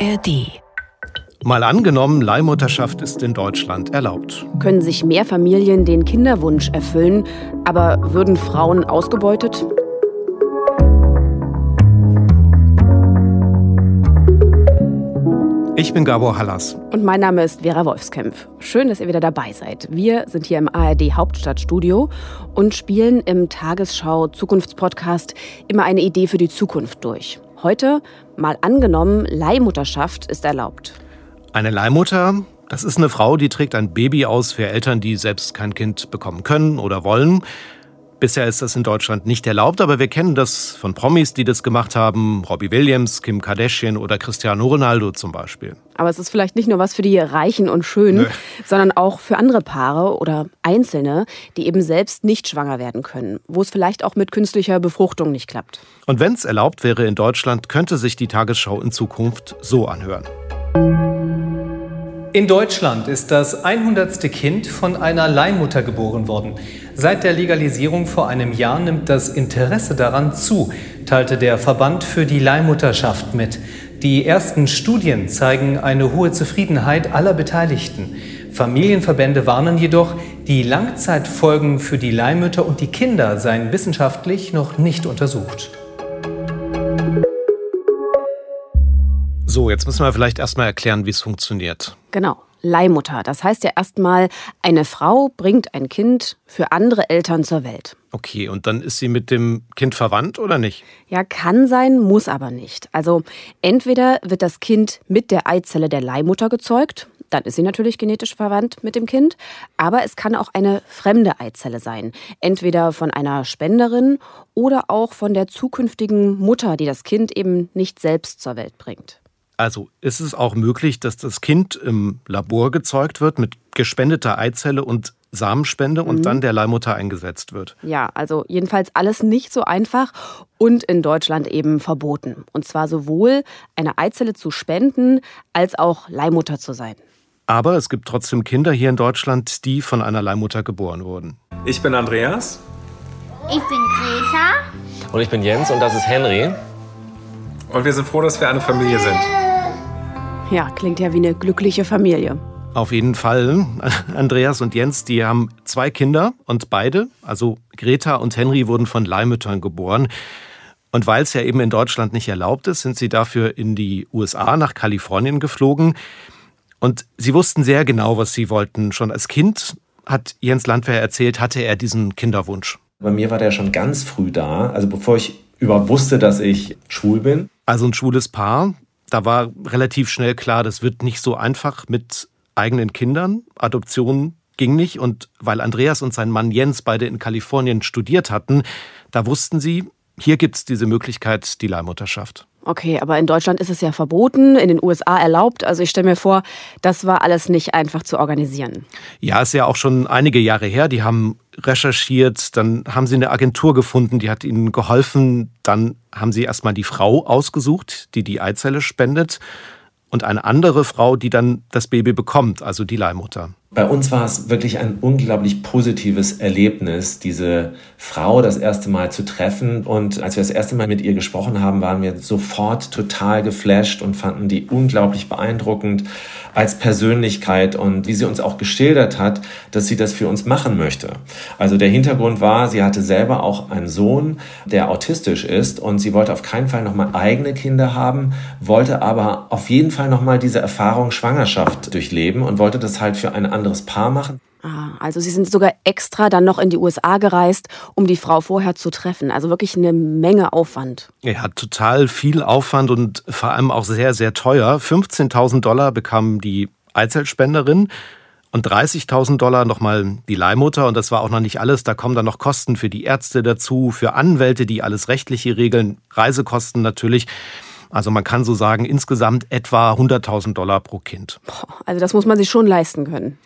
ARD. Mal angenommen, Leihmutterschaft ist in Deutschland erlaubt. Können sich mehr Familien den Kinderwunsch erfüllen, aber würden Frauen ausgebeutet? Ich bin Gabor Hallas. Und mein Name ist Vera Wolfskämpf. Schön, dass ihr wieder dabei seid. Wir sind hier im ARD Hauptstadtstudio und spielen im Tagesschau Zukunftspodcast immer eine Idee für die Zukunft durch. Heute mal angenommen, Leihmutterschaft ist erlaubt. Eine Leihmutter, das ist eine Frau, die trägt ein Baby aus für Eltern, die selbst kein Kind bekommen können oder wollen. Bisher ist das in Deutschland nicht erlaubt, aber wir kennen das von Promis, die das gemacht haben. Robbie Williams, Kim Kardashian oder Cristiano Ronaldo zum Beispiel. Aber es ist vielleicht nicht nur was für die Reichen und Schönen, Nö. sondern auch für andere Paare oder Einzelne, die eben selbst nicht schwanger werden können, wo es vielleicht auch mit künstlicher Befruchtung nicht klappt. Und wenn es erlaubt wäre in Deutschland, könnte sich die Tagesschau in Zukunft so anhören. In Deutschland ist das 100. Kind von einer Leihmutter geboren worden. Seit der Legalisierung vor einem Jahr nimmt das Interesse daran zu, teilte der Verband für die Leihmutterschaft mit. Die ersten Studien zeigen eine hohe Zufriedenheit aller Beteiligten. Familienverbände warnen jedoch, die Langzeitfolgen für die Leihmütter und die Kinder seien wissenschaftlich noch nicht untersucht. So, jetzt müssen wir vielleicht erstmal erklären, wie es funktioniert. Genau. Leihmutter. Das heißt ja erstmal, eine Frau bringt ein Kind für andere Eltern zur Welt. Okay, und dann ist sie mit dem Kind verwandt oder nicht? Ja, kann sein, muss aber nicht. Also entweder wird das Kind mit der Eizelle der Leihmutter gezeugt, dann ist sie natürlich genetisch verwandt mit dem Kind, aber es kann auch eine fremde Eizelle sein, entweder von einer Spenderin oder auch von der zukünftigen Mutter, die das Kind eben nicht selbst zur Welt bringt. Also ist es auch möglich, dass das Kind im Labor gezeugt wird mit gespendeter Eizelle und Samenspende und mhm. dann der Leihmutter eingesetzt wird. Ja, also jedenfalls alles nicht so einfach und in Deutschland eben verboten. Und zwar sowohl eine Eizelle zu spenden als auch Leihmutter zu sein. Aber es gibt trotzdem Kinder hier in Deutschland, die von einer Leihmutter geboren wurden. Ich bin Andreas. Ich bin Greta. Und ich bin Jens und das ist Henry. Und wir sind froh, dass wir eine Familie sind. Ja, klingt ja wie eine glückliche Familie. Auf jeden Fall. Andreas und Jens, die haben zwei Kinder und beide, also Greta und Henry, wurden von Leihmüttern geboren. Und weil es ja eben in Deutschland nicht erlaubt ist, sind sie dafür in die USA nach Kalifornien geflogen. Und sie wussten sehr genau, was sie wollten. Schon als Kind, hat Jens Landwehr erzählt, hatte er diesen Kinderwunsch. Bei mir war der schon ganz früh da, also bevor ich überhaupt wusste, dass ich schwul bin. Also ein schwules Paar, da war relativ schnell klar, das wird nicht so einfach mit eigenen Kindern. Adoption ging nicht. Und weil Andreas und sein Mann Jens beide in Kalifornien studiert hatten, da wussten sie, hier gibt es diese Möglichkeit, die Leihmutterschaft. Okay, aber in Deutschland ist es ja verboten, in den USA erlaubt. Also ich stelle mir vor, das war alles nicht einfach zu organisieren. Ja, ist ja auch schon einige Jahre her. Die haben recherchiert, dann haben sie eine Agentur gefunden, die hat ihnen geholfen. Dann haben sie erstmal die Frau ausgesucht, die die Eizelle spendet. Und eine andere Frau, die dann das Baby bekommt, also die Leihmutter. Bei uns war es wirklich ein unglaublich positives Erlebnis, diese Frau das erste Mal zu treffen. Und als wir das erste Mal mit ihr gesprochen haben, waren wir sofort total geflasht und fanden die unglaublich beeindruckend als Persönlichkeit und wie sie uns auch geschildert hat, dass sie das für uns machen möchte. Also der Hintergrund war, sie hatte selber auch einen Sohn, der autistisch ist und sie wollte auf keinen Fall nochmal eigene Kinder haben, wollte aber auf jeden Fall nochmal diese Erfahrung Schwangerschaft durchleben und wollte das halt für eine anderes Paar machen. Ah, also Sie sind sogar extra dann noch in die USA gereist, um die Frau vorher zu treffen. Also wirklich eine Menge Aufwand. Ja, total viel Aufwand und vor allem auch sehr, sehr teuer. 15.000 Dollar bekam die Eizellspenderin und 30.000 Dollar nochmal die Leihmutter. Und das war auch noch nicht alles. Da kommen dann noch Kosten für die Ärzte dazu, für Anwälte, die alles rechtliche regeln, Reisekosten natürlich. Also man kann so sagen, insgesamt etwa 100.000 Dollar pro Kind. Also das muss man sich schon leisten können.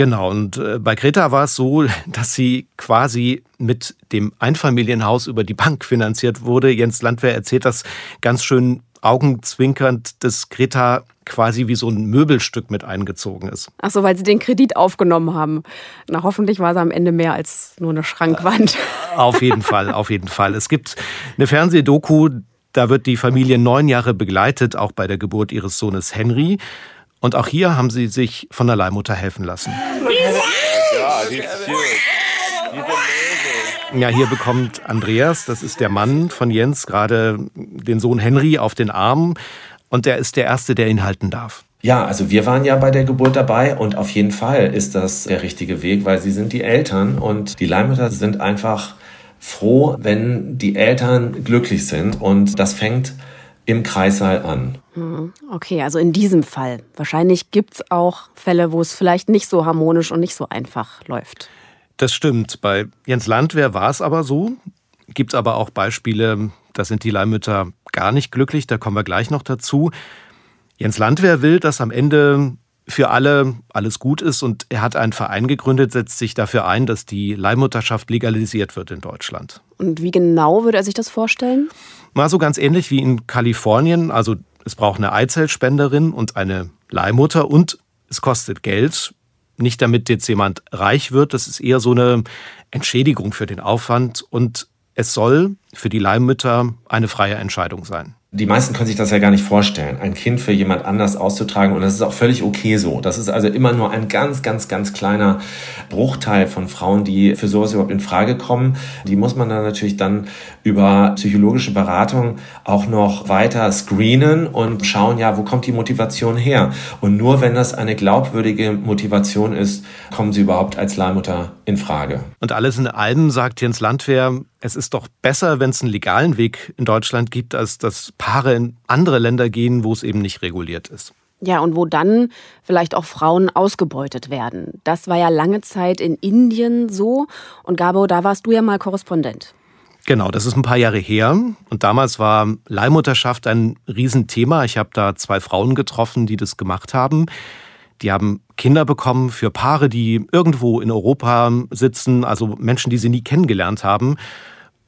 Genau, und äh, bei Greta war es so, dass sie quasi mit dem Einfamilienhaus über die Bank finanziert wurde. Jens Landwehr erzählt das ganz schön augenzwinkernd, dass Greta quasi wie so ein Möbelstück mit eingezogen ist. Ach so, weil sie den Kredit aufgenommen haben. Na, hoffentlich war sie am Ende mehr als nur eine Schrankwand. Auf jeden Fall, auf jeden Fall. Es gibt eine Fernsehdoku, Da wird die Familie neun Jahre begleitet, auch bei der Geburt ihres Sohnes Henry. Und auch hier haben sie sich von der Leihmutter helfen lassen. Ja, hier bekommt Andreas, das ist der Mann von Jens, gerade den Sohn Henry auf den Arm. Und der ist der Erste, der ihn halten darf. Ja, also wir waren ja bei der Geburt dabei und auf jeden Fall ist das der richtige Weg, weil sie sind die Eltern und die Leihmütter sind einfach froh, wenn die Eltern glücklich sind und das fängt im Kreissaal an. Hm, okay, also in diesem Fall. Wahrscheinlich gibt es auch Fälle, wo es vielleicht nicht so harmonisch und nicht so einfach läuft. Das stimmt. Bei Jens Landwehr war es aber so. Gibt es aber auch Beispiele, da sind die Leihmütter gar nicht glücklich, da kommen wir gleich noch dazu. Jens Landwehr will, dass am Ende für alle alles gut ist und er hat einen Verein gegründet, setzt sich dafür ein, dass die Leihmutterschaft legalisiert wird in Deutschland. Und wie genau würde er sich das vorstellen? Mal so ganz ähnlich wie in Kalifornien. Also es braucht eine Eizellspenderin und eine Leihmutter und es kostet Geld. Nicht damit jetzt jemand reich wird, das ist eher so eine Entschädigung für den Aufwand und es soll für die Leihmütter eine freie Entscheidung sein. Die meisten können sich das ja gar nicht vorstellen, ein Kind für jemand anders auszutragen. Und das ist auch völlig okay so. Das ist also immer nur ein ganz, ganz, ganz kleiner Bruchteil von Frauen, die für sowas überhaupt in Frage kommen. Die muss man dann natürlich dann über psychologische Beratung auch noch weiter screenen und schauen, ja, wo kommt die Motivation her? Und nur wenn das eine glaubwürdige Motivation ist, kommen sie überhaupt als Leihmutter in Frage. Und alles in allem sagt Jens Landwehr, es ist doch besser, wenn es einen legalen Weg in Deutschland gibt, als dass Paare in andere Länder gehen, wo es eben nicht reguliert ist. Ja, und wo dann vielleicht auch Frauen ausgebeutet werden. Das war ja lange Zeit in Indien so. Und Gabo, da warst du ja mal Korrespondent. Genau, das ist ein paar Jahre her. Und damals war Leihmutterschaft ein Riesenthema. Ich habe da zwei Frauen getroffen, die das gemacht haben. Die haben Kinder bekommen für Paare, die irgendwo in Europa sitzen, also Menschen, die sie nie kennengelernt haben.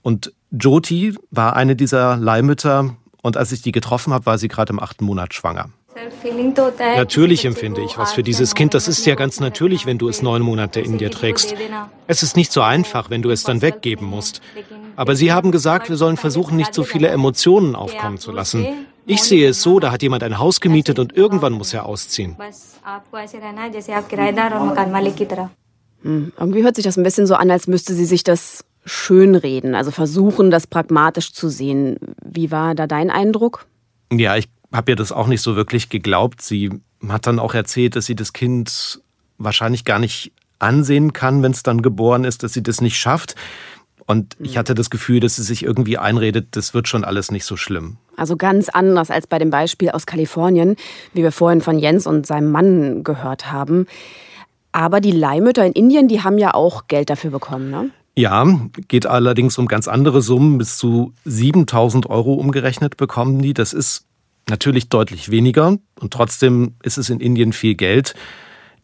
Und Jyoti war eine dieser Leihmütter und als ich die getroffen habe, war sie gerade im achten Monat schwanger. Natürlich empfinde ich was für dieses Kind. Das ist ja ganz natürlich, wenn du es neun Monate in dir trägst. Es ist nicht so einfach, wenn du es dann weggeben musst. Aber Sie haben gesagt, wir sollen versuchen, nicht so viele Emotionen aufkommen zu lassen. Ich sehe es so, da hat jemand ein Haus gemietet und irgendwann muss er ausziehen. Hm, irgendwie hört sich das ein bisschen so an, als müsste sie sich das schönreden, also versuchen, das pragmatisch zu sehen. Wie war da dein Eindruck? Ja, ich habe ihr das auch nicht so wirklich geglaubt. Sie hat dann auch erzählt, dass sie das Kind wahrscheinlich gar nicht ansehen kann, wenn es dann geboren ist, dass sie das nicht schafft. Und ich hatte das Gefühl, dass sie sich irgendwie einredet, das wird schon alles nicht so schlimm. Also ganz anders als bei dem Beispiel aus Kalifornien, wie wir vorhin von Jens und seinem Mann gehört haben. Aber die Leihmütter in Indien, die haben ja auch Geld dafür bekommen, ne? Ja, geht allerdings um ganz andere Summen. Bis zu 7000 Euro umgerechnet bekommen die. Das ist natürlich deutlich weniger und trotzdem ist es in Indien viel Geld.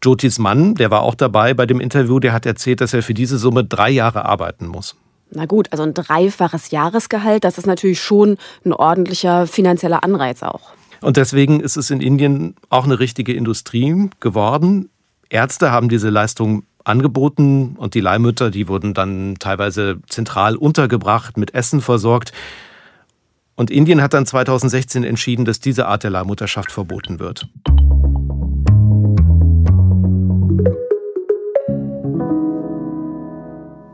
Jyotis Mann, der war auch dabei bei dem Interview, der hat erzählt, dass er für diese Summe drei Jahre arbeiten muss. Na gut, also ein dreifaches Jahresgehalt, das ist natürlich schon ein ordentlicher finanzieller Anreiz auch. Und deswegen ist es in Indien auch eine richtige Industrie geworden. Ärzte haben diese Leistung angeboten und die Leihmütter, die wurden dann teilweise zentral untergebracht, mit Essen versorgt. Und Indien hat dann 2016 entschieden, dass diese Art der Leihmutterschaft verboten wird.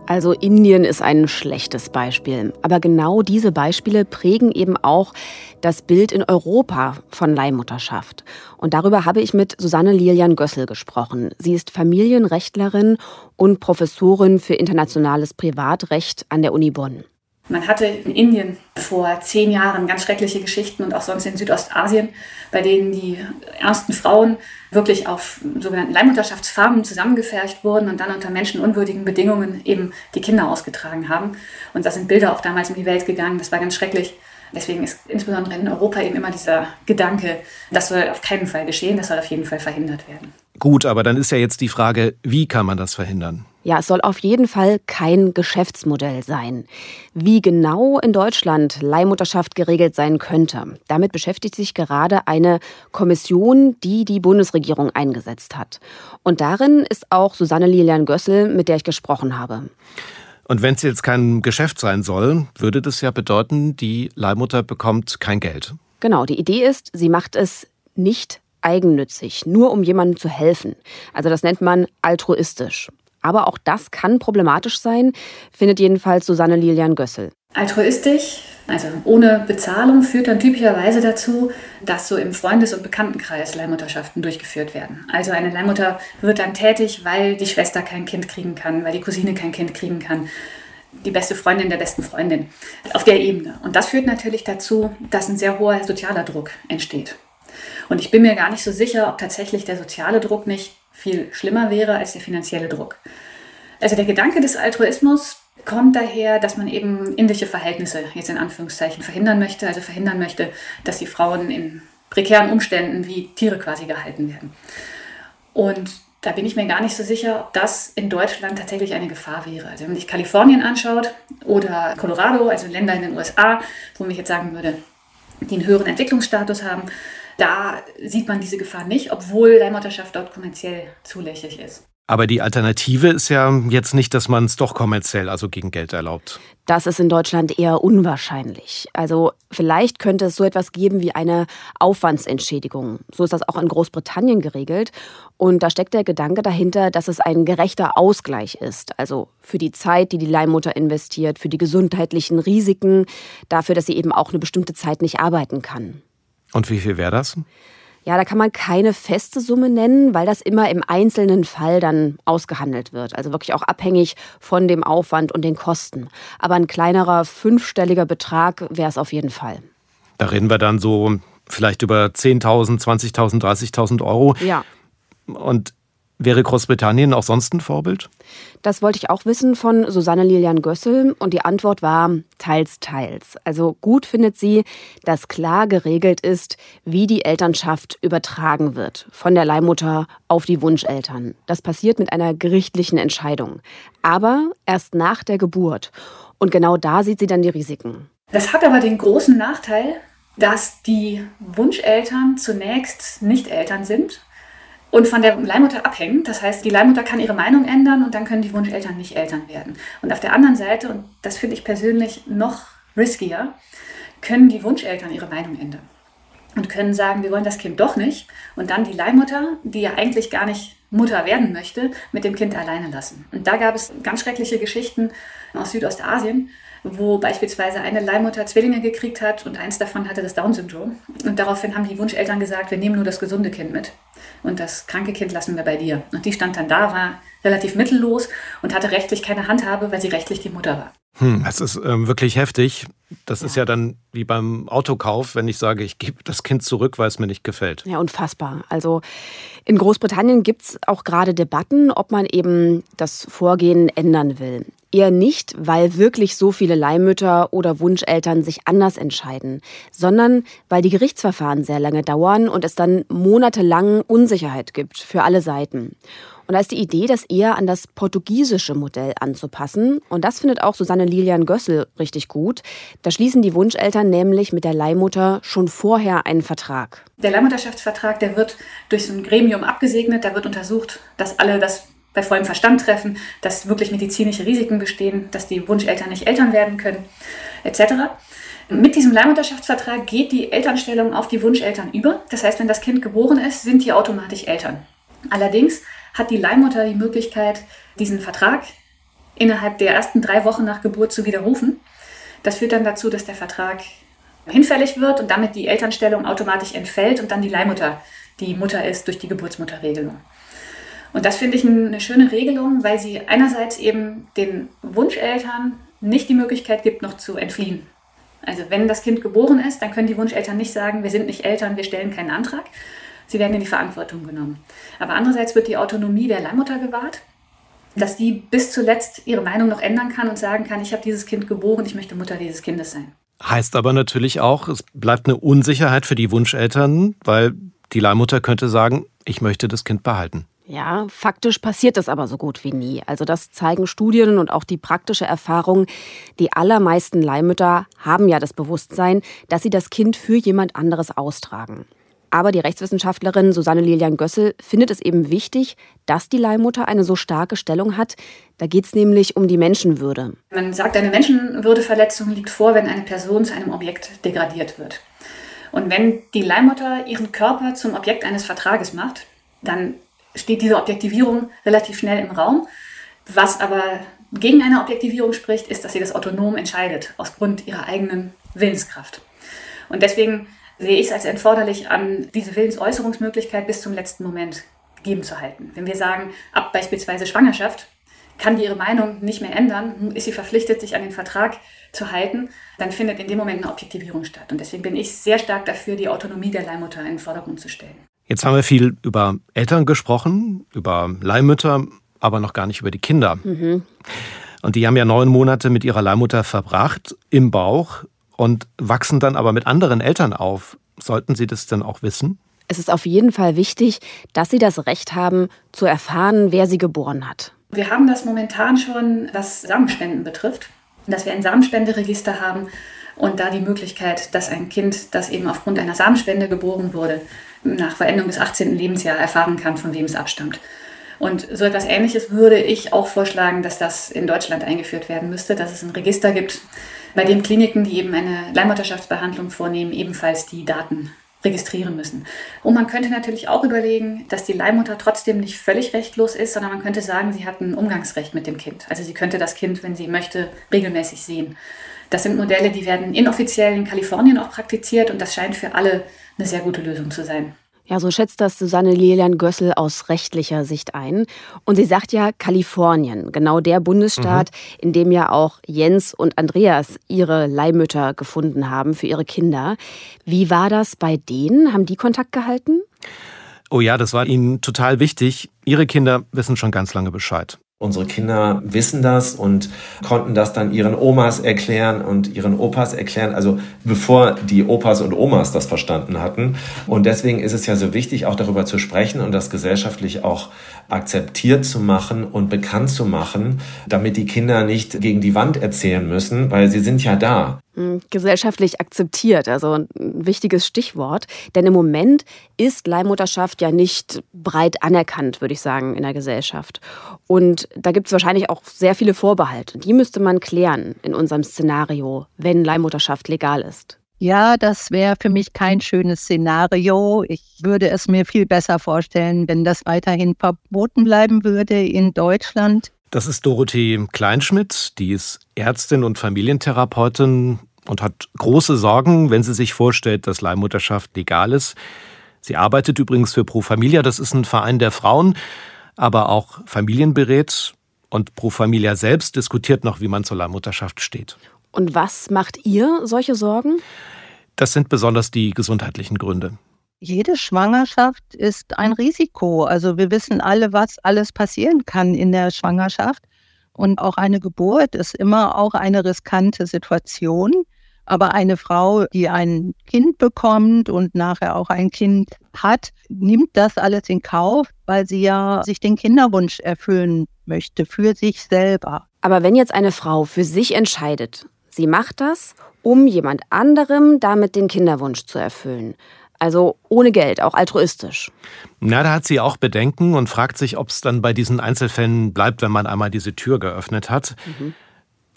Also Indien ist ein schlechtes Beispiel. Aber genau diese Beispiele prägen eben auch das Bild in Europa von Leihmutterschaft. Und darüber habe ich mit Susanne Lilian Gössel gesprochen. Sie ist Familienrechtlerin und Professorin für internationales Privatrecht an der Uni Bonn. Man hatte in Indien vor zehn Jahren ganz schreckliche Geschichten und auch sonst in Südostasien, bei denen die ersten Frauen wirklich auf sogenannten Leihmutterschaftsfarmen zusammengefercht wurden und dann unter menschenunwürdigen Bedingungen eben die Kinder ausgetragen haben. Und da sind Bilder auch damals in die Welt gegangen. Das war ganz schrecklich. Deswegen ist insbesondere in Europa eben immer dieser Gedanke, das soll auf keinen Fall geschehen, das soll auf jeden Fall verhindert werden. Gut, aber dann ist ja jetzt die Frage, wie kann man das verhindern? Ja, es soll auf jeden Fall kein Geschäftsmodell sein. Wie genau in Deutschland Leihmutterschaft geregelt sein könnte, damit beschäftigt sich gerade eine Kommission, die die Bundesregierung eingesetzt hat. Und darin ist auch Susanne Lilian Gössel, mit der ich gesprochen habe. Und wenn es jetzt kein Geschäft sein soll, würde das ja bedeuten, die Leihmutter bekommt kein Geld. Genau, die Idee ist, sie macht es nicht eigennützig, nur um jemandem zu helfen. Also das nennt man altruistisch. Aber auch das kann problematisch sein, findet jedenfalls Susanne Lilian Gössel. Altruistisch, also ohne Bezahlung, führt dann typischerweise dazu, dass so im Freundes- und Bekanntenkreis Leihmutterschaften durchgeführt werden. Also eine Leihmutter wird dann tätig, weil die Schwester kein Kind kriegen kann, weil die Cousine kein Kind kriegen kann, die beste Freundin der besten Freundin auf der Ebene. Und das führt natürlich dazu, dass ein sehr hoher sozialer Druck entsteht. Und ich bin mir gar nicht so sicher, ob tatsächlich der soziale Druck nicht viel schlimmer wäre als der finanzielle Druck. Also der Gedanke des Altruismus kommt daher, dass man eben indische Verhältnisse jetzt in Anführungszeichen verhindern möchte, also verhindern möchte, dass die Frauen in prekären Umständen wie Tiere quasi gehalten werden. Und da bin ich mir gar nicht so sicher, ob das in Deutschland tatsächlich eine Gefahr wäre. Also wenn man sich Kalifornien anschaut oder Colorado, also Länder in den USA, wo man jetzt sagen würde, die einen höheren Entwicklungsstatus haben, da sieht man diese Gefahr nicht, obwohl Leihmutterschaft dort kommerziell zulässig ist. Aber die Alternative ist ja jetzt nicht, dass man es doch kommerziell, also gegen Geld erlaubt. Das ist in Deutschland eher unwahrscheinlich. Also vielleicht könnte es so etwas geben wie eine Aufwandsentschädigung. So ist das auch in Großbritannien geregelt. Und da steckt der Gedanke dahinter, dass es ein gerechter Ausgleich ist. Also für die Zeit, die die Leihmutter investiert, für die gesundheitlichen Risiken, dafür, dass sie eben auch eine bestimmte Zeit nicht arbeiten kann. Und wie viel wäre das? Ja, da kann man keine feste Summe nennen, weil das immer im einzelnen Fall dann ausgehandelt wird. Also wirklich auch abhängig von dem Aufwand und den Kosten. Aber ein kleinerer fünfstelliger Betrag wäre es auf jeden Fall. Da reden wir dann so vielleicht über 10.000, 20.000, 30.000 Euro. Ja. Und Wäre Großbritannien auch sonst ein Vorbild? Das wollte ich auch wissen von Susanne Lilian Gössel und die Antwort war teils, teils. Also gut findet sie, dass klar geregelt ist, wie die Elternschaft übertragen wird von der Leihmutter auf die Wunscheltern. Das passiert mit einer gerichtlichen Entscheidung, aber erst nach der Geburt. Und genau da sieht sie dann die Risiken. Das hat aber den großen Nachteil, dass die Wunscheltern zunächst nicht Eltern sind und von der Leihmutter abhängen. Das heißt, die Leihmutter kann ihre Meinung ändern und dann können die Wunscheltern nicht Eltern werden. Und auf der anderen Seite, und das finde ich persönlich noch riskier, können die Wunscheltern ihre Meinung ändern und können sagen, wir wollen das Kind doch nicht und dann die Leihmutter, die ja eigentlich gar nicht Mutter werden möchte, mit dem Kind alleine lassen. Und da gab es ganz schreckliche Geschichten aus Südostasien, wo beispielsweise eine Leihmutter Zwillinge gekriegt hat und eins davon hatte das Down-Syndrom. Und daraufhin haben die Wunscheltern gesagt, wir nehmen nur das gesunde Kind mit und das kranke Kind lassen wir bei dir. Und die stand dann da, war relativ mittellos und hatte rechtlich keine Handhabe, weil sie rechtlich die Mutter war. Hm, das ist ähm, wirklich heftig. Das ja. ist ja dann wie beim Autokauf, wenn ich sage, ich gebe das Kind zurück, weil es mir nicht gefällt. Ja, unfassbar. Also in Großbritannien gibt es auch gerade Debatten, ob man eben das Vorgehen ändern will. Eher nicht, weil wirklich so viele Leihmütter oder Wunscheltern sich anders entscheiden, sondern weil die Gerichtsverfahren sehr lange dauern und es dann monatelang Unsicherheit gibt für alle Seiten. Und da ist die Idee, das eher an das portugiesische Modell anzupassen. Und das findet auch Susanne Lilian Gössel richtig gut. Da schließen die Wunscheltern nämlich mit der Leihmutter schon vorher einen Vertrag. Der Leihmutterschaftsvertrag, der wird durch so ein Gremium abgesegnet. Da wird untersucht, dass alle das bei vollem Verstand treffen, dass wirklich medizinische Risiken bestehen, dass die Wunscheltern nicht Eltern werden können, etc. Mit diesem Leihmutterschaftsvertrag geht die Elternstellung auf die Wunscheltern über. Das heißt, wenn das Kind geboren ist, sind die automatisch Eltern. Allerdings hat die Leihmutter die Möglichkeit, diesen Vertrag innerhalb der ersten drei Wochen nach Geburt zu widerrufen. Das führt dann dazu, dass der Vertrag hinfällig wird und damit die Elternstellung automatisch entfällt und dann die Leihmutter die Mutter ist durch die Geburtsmutterregelung. Und das finde ich eine schöne Regelung, weil sie einerseits eben den Wunscheltern nicht die Möglichkeit gibt, noch zu entfliehen. Also wenn das Kind geboren ist, dann können die Wunscheltern nicht sagen, wir sind nicht Eltern, wir stellen keinen Antrag, sie werden in die Verantwortung genommen. Aber andererseits wird die Autonomie der Leihmutter gewahrt, dass die bis zuletzt ihre Meinung noch ändern kann und sagen kann, ich habe dieses Kind geboren, ich möchte Mutter dieses Kindes sein. Heißt aber natürlich auch, es bleibt eine Unsicherheit für die Wunscheltern, weil die Leihmutter könnte sagen, ich möchte das Kind behalten. Ja, faktisch passiert das aber so gut wie nie. Also das zeigen Studien und auch die praktische Erfahrung. Die allermeisten Leihmütter haben ja das Bewusstsein, dass sie das Kind für jemand anderes austragen. Aber die Rechtswissenschaftlerin Susanne Lilian Gössel findet es eben wichtig, dass die Leihmutter eine so starke Stellung hat. Da geht es nämlich um die Menschenwürde. Man sagt, eine Menschenwürdeverletzung liegt vor, wenn eine Person zu einem Objekt degradiert wird. Und wenn die Leihmutter ihren Körper zum Objekt eines Vertrages macht, dann steht diese Objektivierung relativ schnell im Raum. Was aber gegen eine Objektivierung spricht, ist, dass sie das autonom entscheidet, aus Grund ihrer eigenen Willenskraft. Und deswegen sehe ich es als erforderlich an, diese Willensäußerungsmöglichkeit bis zum letzten Moment geben zu halten. Wenn wir sagen, ab beispielsweise Schwangerschaft kann die ihre Meinung nicht mehr ändern, ist sie verpflichtet, sich an den Vertrag zu halten, dann findet in dem Moment eine Objektivierung statt. Und deswegen bin ich sehr stark dafür, die Autonomie der Leihmutter in den Vordergrund zu stellen. Jetzt haben wir viel über Eltern gesprochen, über Leihmütter, aber noch gar nicht über die Kinder. Mhm. Und die haben ja neun Monate mit ihrer Leihmutter verbracht im Bauch und wachsen dann aber mit anderen Eltern auf. Sollten sie das denn auch wissen? Es ist auf jeden Fall wichtig, dass sie das Recht haben, zu erfahren, wer sie geboren hat. Wir haben das momentan schon, was Samenspenden betrifft, dass wir ein Samenspenderegister haben und da die Möglichkeit, dass ein Kind, das eben aufgrund einer Samenspende geboren wurde, nach Verendung des 18. Lebensjahres erfahren kann, von wem es abstammt. Und so etwas Ähnliches würde ich auch vorschlagen, dass das in Deutschland eingeführt werden müsste, dass es ein Register gibt, bei dem Kliniken, die eben eine Leihmutterschaftsbehandlung vornehmen, ebenfalls die Daten registrieren müssen. Und man könnte natürlich auch überlegen, dass die Leihmutter trotzdem nicht völlig rechtlos ist, sondern man könnte sagen, sie hat ein Umgangsrecht mit dem Kind. Also sie könnte das Kind, wenn sie möchte, regelmäßig sehen. Das sind Modelle, die werden inoffiziell in Kalifornien auch praktiziert und das scheint für alle eine sehr gute Lösung zu sein. Ja, so schätzt das Susanne Lilian Gössel aus rechtlicher Sicht ein. Und sie sagt ja Kalifornien, genau der Bundesstaat, mhm. in dem ja auch Jens und Andreas ihre Leihmütter gefunden haben für ihre Kinder. Wie war das bei denen? Haben die Kontakt gehalten? Oh ja, das war ihnen total wichtig. Ihre Kinder wissen schon ganz lange Bescheid. Unsere Kinder wissen das und konnten das dann ihren Omas erklären und ihren Opas erklären, also bevor die Opas und Omas das verstanden hatten. Und deswegen ist es ja so wichtig, auch darüber zu sprechen und das gesellschaftlich auch akzeptiert zu machen und bekannt zu machen, damit die Kinder nicht gegen die Wand erzählen müssen, weil sie sind ja da. Hm, gesellschaftlich akzeptiert, also ein wichtiges Stichwort. Denn im Moment ist Leihmutterschaft ja nicht breit anerkannt, würde ich sagen, in der Gesellschaft. Und da gibt es wahrscheinlich auch sehr viele Vorbehalte. Die müsste man klären in unserem Szenario, wenn Leihmutterschaft legal ist. Ja, das wäre für mich kein schönes Szenario. Ich würde es mir viel besser vorstellen, wenn das weiterhin verboten bleiben würde in Deutschland. Das ist Dorothee Kleinschmidt, die ist Ärztin und Familientherapeutin und hat große Sorgen, wenn sie sich vorstellt, dass Leihmutterschaft legal ist. Sie arbeitet übrigens für Pro Familia, das ist ein Verein der Frauen, aber auch Familien berät. Und Pro Familia selbst diskutiert noch, wie man zur Leihmutterschaft steht. Und was macht ihr solche Sorgen? Das sind besonders die gesundheitlichen Gründe jede Schwangerschaft ist ein Risiko. Also wir wissen alle, was alles passieren kann in der Schwangerschaft. Und auch eine Geburt ist immer auch eine riskante Situation. Aber eine Frau, die ein Kind bekommt und nachher auch ein Kind hat, nimmt das alles in Kauf, weil sie ja sich den Kinderwunsch erfüllen möchte für sich selber. Aber wenn jetzt eine Frau für sich entscheidet, sie macht das, um jemand anderem damit den Kinderwunsch zu erfüllen, also ohne Geld, auch altruistisch. Na, da hat sie auch Bedenken und fragt sich, ob es dann bei diesen Einzelfällen bleibt, wenn man einmal diese Tür geöffnet hat. Mhm.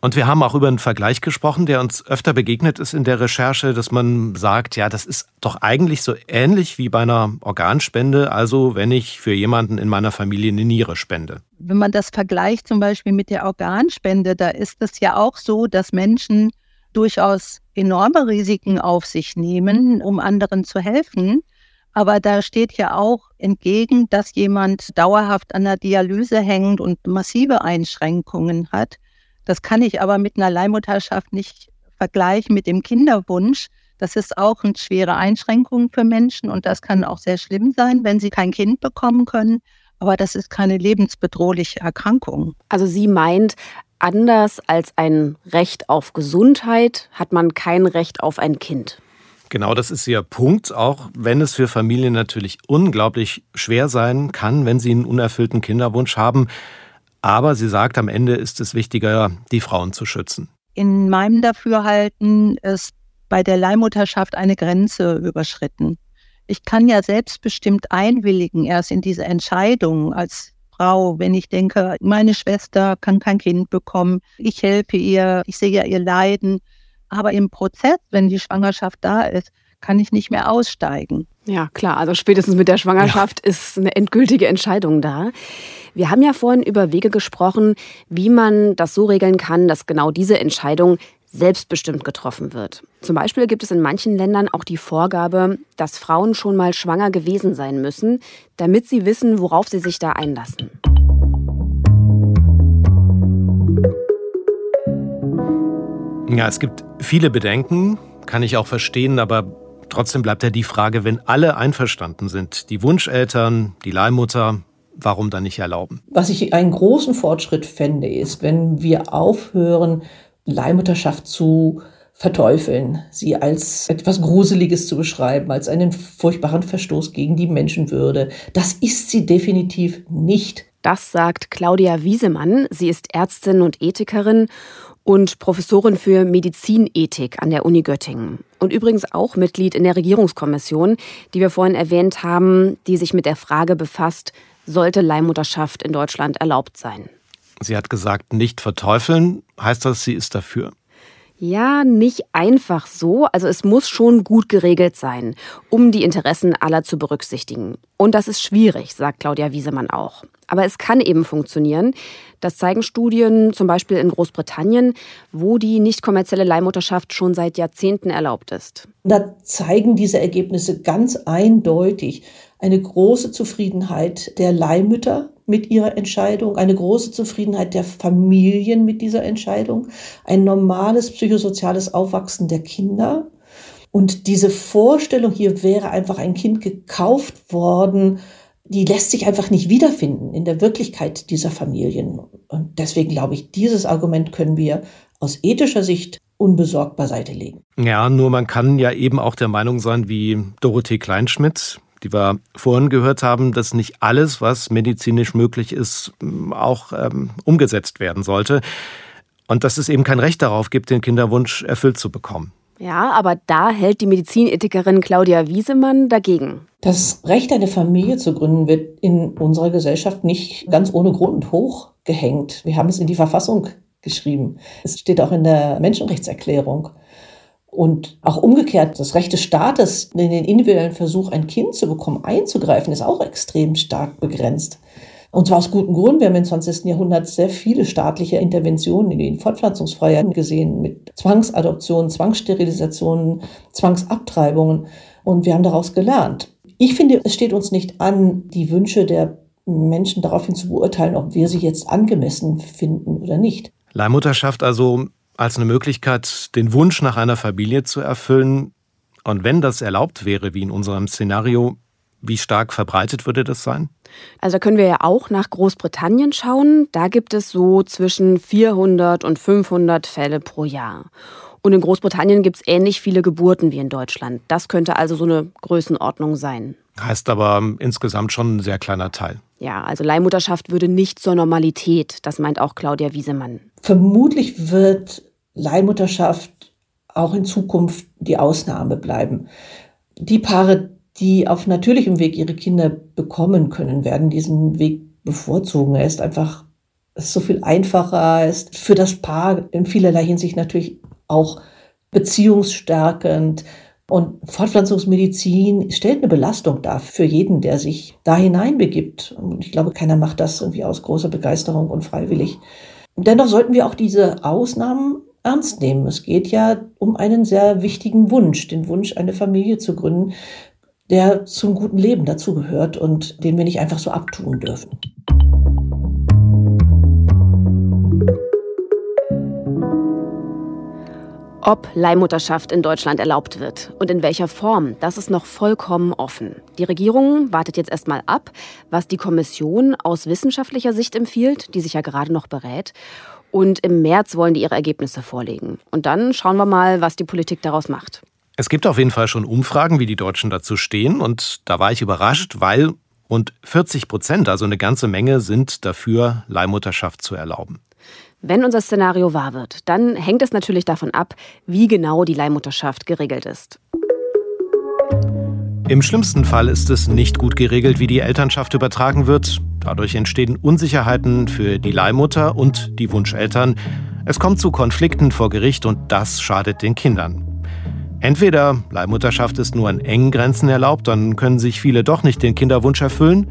Und wir haben auch über einen Vergleich gesprochen, der uns öfter begegnet ist in der Recherche, dass man sagt, ja, das ist doch eigentlich so ähnlich wie bei einer Organspende, also wenn ich für jemanden in meiner Familie eine Niere spende. Wenn man das vergleicht zum Beispiel mit der Organspende, da ist es ja auch so, dass Menschen durchaus enorme Risiken auf sich nehmen, um anderen zu helfen. Aber da steht ja auch entgegen, dass jemand dauerhaft an der Dialyse hängt und massive Einschränkungen hat. Das kann ich aber mit einer Leihmutterschaft nicht vergleichen mit dem Kinderwunsch. Das ist auch eine schwere Einschränkung für Menschen und das kann auch sehr schlimm sein, wenn sie kein Kind bekommen können. Aber das ist keine lebensbedrohliche Erkrankung. Also sie meint, Anders als ein Recht auf Gesundheit hat man kein Recht auf ein Kind. Genau, das ist Ihr Punkt, auch wenn es für Familien natürlich unglaublich schwer sein kann, wenn sie einen unerfüllten Kinderwunsch haben. Aber sie sagt, am Ende ist es wichtiger, die Frauen zu schützen. In meinem Dafürhalten ist bei der Leihmutterschaft eine Grenze überschritten. Ich kann ja selbstbestimmt einwilligen erst in diese Entscheidung als Frau, wenn ich denke, meine Schwester kann kein Kind bekommen, ich helfe ihr, ich sehe ja ihr Leiden. Aber im Prozess, wenn die Schwangerschaft da ist, kann ich nicht mehr aussteigen. Ja, klar. Also spätestens mit der Schwangerschaft ja. ist eine endgültige Entscheidung da. Wir haben ja vorhin über Wege gesprochen, wie man das so regeln kann, dass genau diese Entscheidung selbstbestimmt getroffen wird. Zum Beispiel gibt es in manchen Ländern auch die Vorgabe, dass Frauen schon mal schwanger gewesen sein müssen, damit sie wissen, worauf sie sich da einlassen. Ja, es gibt viele Bedenken, kann ich auch verstehen, aber trotzdem bleibt ja die Frage, wenn alle einverstanden sind, die Wunscheltern, die Leihmutter, warum dann nicht erlauben? Was ich einen großen Fortschritt fände, ist, wenn wir aufhören, Leihmutterschaft zu verteufeln, sie als etwas Gruseliges zu beschreiben, als einen furchtbaren Verstoß gegen die Menschenwürde. Das ist sie definitiv nicht. Das sagt Claudia Wiesemann. Sie ist Ärztin und Ethikerin und Professorin für Medizinethik an der Uni Göttingen. Und übrigens auch Mitglied in der Regierungskommission, die wir vorhin erwähnt haben, die sich mit der Frage befasst, sollte Leihmutterschaft in Deutschland erlaubt sein. Sie hat gesagt, nicht verteufeln. Heißt das, sie ist dafür? Ja, nicht einfach so. Also es muss schon gut geregelt sein, um die Interessen aller zu berücksichtigen. Und das ist schwierig, sagt Claudia Wiesemann auch. Aber es kann eben funktionieren. Das zeigen Studien zum Beispiel in Großbritannien, wo die nicht kommerzielle Leihmutterschaft schon seit Jahrzehnten erlaubt ist. Da zeigen diese Ergebnisse ganz eindeutig eine große Zufriedenheit der Leihmütter mit ihrer Entscheidung, eine große Zufriedenheit der Familien mit dieser Entscheidung, ein normales psychosoziales Aufwachsen der Kinder. Und diese Vorstellung, hier wäre einfach ein Kind gekauft worden, die lässt sich einfach nicht wiederfinden in der Wirklichkeit dieser Familien. Und deswegen glaube ich, dieses Argument können wir aus ethischer Sicht unbesorgt beiseite legen. Ja, nur man kann ja eben auch der Meinung sein, wie Dorothee Kleinschmidt, die wir vorhin gehört haben, dass nicht alles, was medizinisch möglich ist, auch ähm, umgesetzt werden sollte. Und dass es eben kein Recht darauf gibt, den Kinderwunsch erfüllt zu bekommen. Ja, aber da hält die Medizinethikerin Claudia Wiesemann dagegen. Das Recht, eine Familie zu gründen, wird in unserer Gesellschaft nicht ganz ohne Grund hochgehängt. Wir haben es in die Verfassung geschrieben. Es steht auch in der Menschenrechtserklärung. Und auch umgekehrt, das Recht des Staates, in den individuellen Versuch, ein Kind zu bekommen, einzugreifen, ist auch extrem stark begrenzt. Und zwar aus gutem Grund. Wir haben im 20. Jahrhundert sehr viele staatliche Interventionen in die Fortpflanzungsfreiheit gesehen, mit Zwangsadoptionen, Zwangssterilisationen, Zwangsabtreibungen. Und wir haben daraus gelernt. Ich finde, es steht uns nicht an, die Wünsche der Menschen daraufhin zu beurteilen, ob wir sie jetzt angemessen finden oder nicht. Leihmutterschaft also als eine Möglichkeit, den Wunsch nach einer Familie zu erfüllen. Und wenn das erlaubt wäre, wie in unserem Szenario, wie stark verbreitet würde das sein? Also da können wir ja auch nach Großbritannien schauen. Da gibt es so zwischen 400 und 500 Fälle pro Jahr. Und in Großbritannien gibt es ähnlich viele Geburten wie in Deutschland. Das könnte also so eine Größenordnung sein. Heißt aber insgesamt schon ein sehr kleiner Teil. Ja, also Leihmutterschaft würde nicht zur Normalität. Das meint auch Claudia Wiesemann. Vermutlich wird Leihmutterschaft auch in Zukunft die Ausnahme bleiben. Die Paare, die auf natürlichem Weg ihre Kinder bekommen können, werden diesen Weg bevorzugen. Er ist einfach ist so viel einfacher, ist für das Paar in vielerlei Hinsicht natürlich auch beziehungsstärkend. Und Fortpflanzungsmedizin stellt eine Belastung dar für jeden, der sich da hineinbegibt. Und ich glaube, keiner macht das irgendwie aus großer Begeisterung und freiwillig. Dennoch sollten wir auch diese Ausnahmen ernst nehmen. Es geht ja um einen sehr wichtigen Wunsch, den Wunsch, eine Familie zu gründen, der zum guten Leben dazugehört und den wir nicht einfach so abtun dürfen. Ob Leihmutterschaft in Deutschland erlaubt wird und in welcher Form, das ist noch vollkommen offen. Die Regierung wartet jetzt erstmal ab, was die Kommission aus wissenschaftlicher Sicht empfiehlt, die sich ja gerade noch berät. Und im März wollen die ihre Ergebnisse vorlegen. Und dann schauen wir mal, was die Politik daraus macht. Es gibt auf jeden Fall schon Umfragen, wie die Deutschen dazu stehen. Und da war ich überrascht, weil rund 40 Prozent, also eine ganze Menge, sind dafür, Leihmutterschaft zu erlauben. Wenn unser Szenario wahr wird, dann hängt es natürlich davon ab, wie genau die Leihmutterschaft geregelt ist. Im schlimmsten Fall ist es nicht gut geregelt, wie die Elternschaft übertragen wird. Dadurch entstehen Unsicherheiten für die Leihmutter und die Wunscheltern. Es kommt zu Konflikten vor Gericht und das schadet den Kindern. Entweder Leihmutterschaft ist nur in engen Grenzen erlaubt, dann können sich viele doch nicht den Kinderwunsch erfüllen,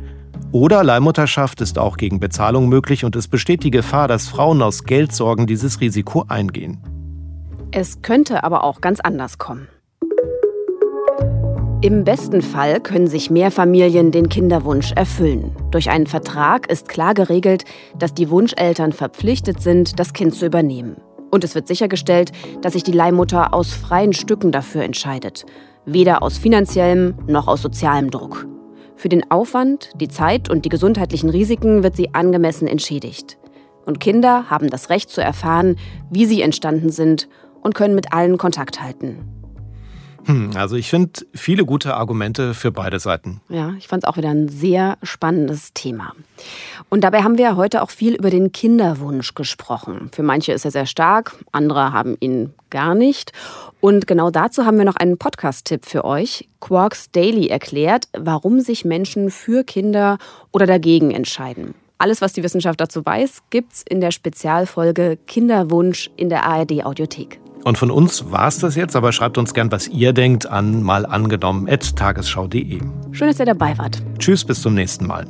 oder Leihmutterschaft ist auch gegen Bezahlung möglich und es besteht die Gefahr, dass Frauen aus Geldsorgen dieses Risiko eingehen. Es könnte aber auch ganz anders kommen. Im besten Fall können sich mehr Familien den Kinderwunsch erfüllen. Durch einen Vertrag ist klar geregelt, dass die Wunscheltern verpflichtet sind, das Kind zu übernehmen. Und es wird sichergestellt, dass sich die Leihmutter aus freien Stücken dafür entscheidet. Weder aus finanziellem noch aus sozialem Druck. Für den Aufwand, die Zeit und die gesundheitlichen Risiken wird sie angemessen entschädigt. Und Kinder haben das Recht zu erfahren, wie sie entstanden sind und können mit allen Kontakt halten. Hm, also ich finde viele gute Argumente für beide Seiten. Ja, ich fand es auch wieder ein sehr spannendes Thema. Und dabei haben wir heute auch viel über den Kinderwunsch gesprochen. Für manche ist er sehr stark, andere haben ihn gar nicht. Und genau dazu haben wir noch einen Podcast-Tipp für euch. Quarks Daily erklärt, warum sich Menschen für Kinder oder dagegen entscheiden. Alles, was die Wissenschaft dazu weiß, gibt's in der Spezialfolge Kinderwunsch in der ARD Audiothek. Und von uns war es das jetzt, aber schreibt uns gern, was ihr denkt, an mal angenommen tagesschau.de. Schön, dass ihr dabei wart. Tschüss, bis zum nächsten Mal.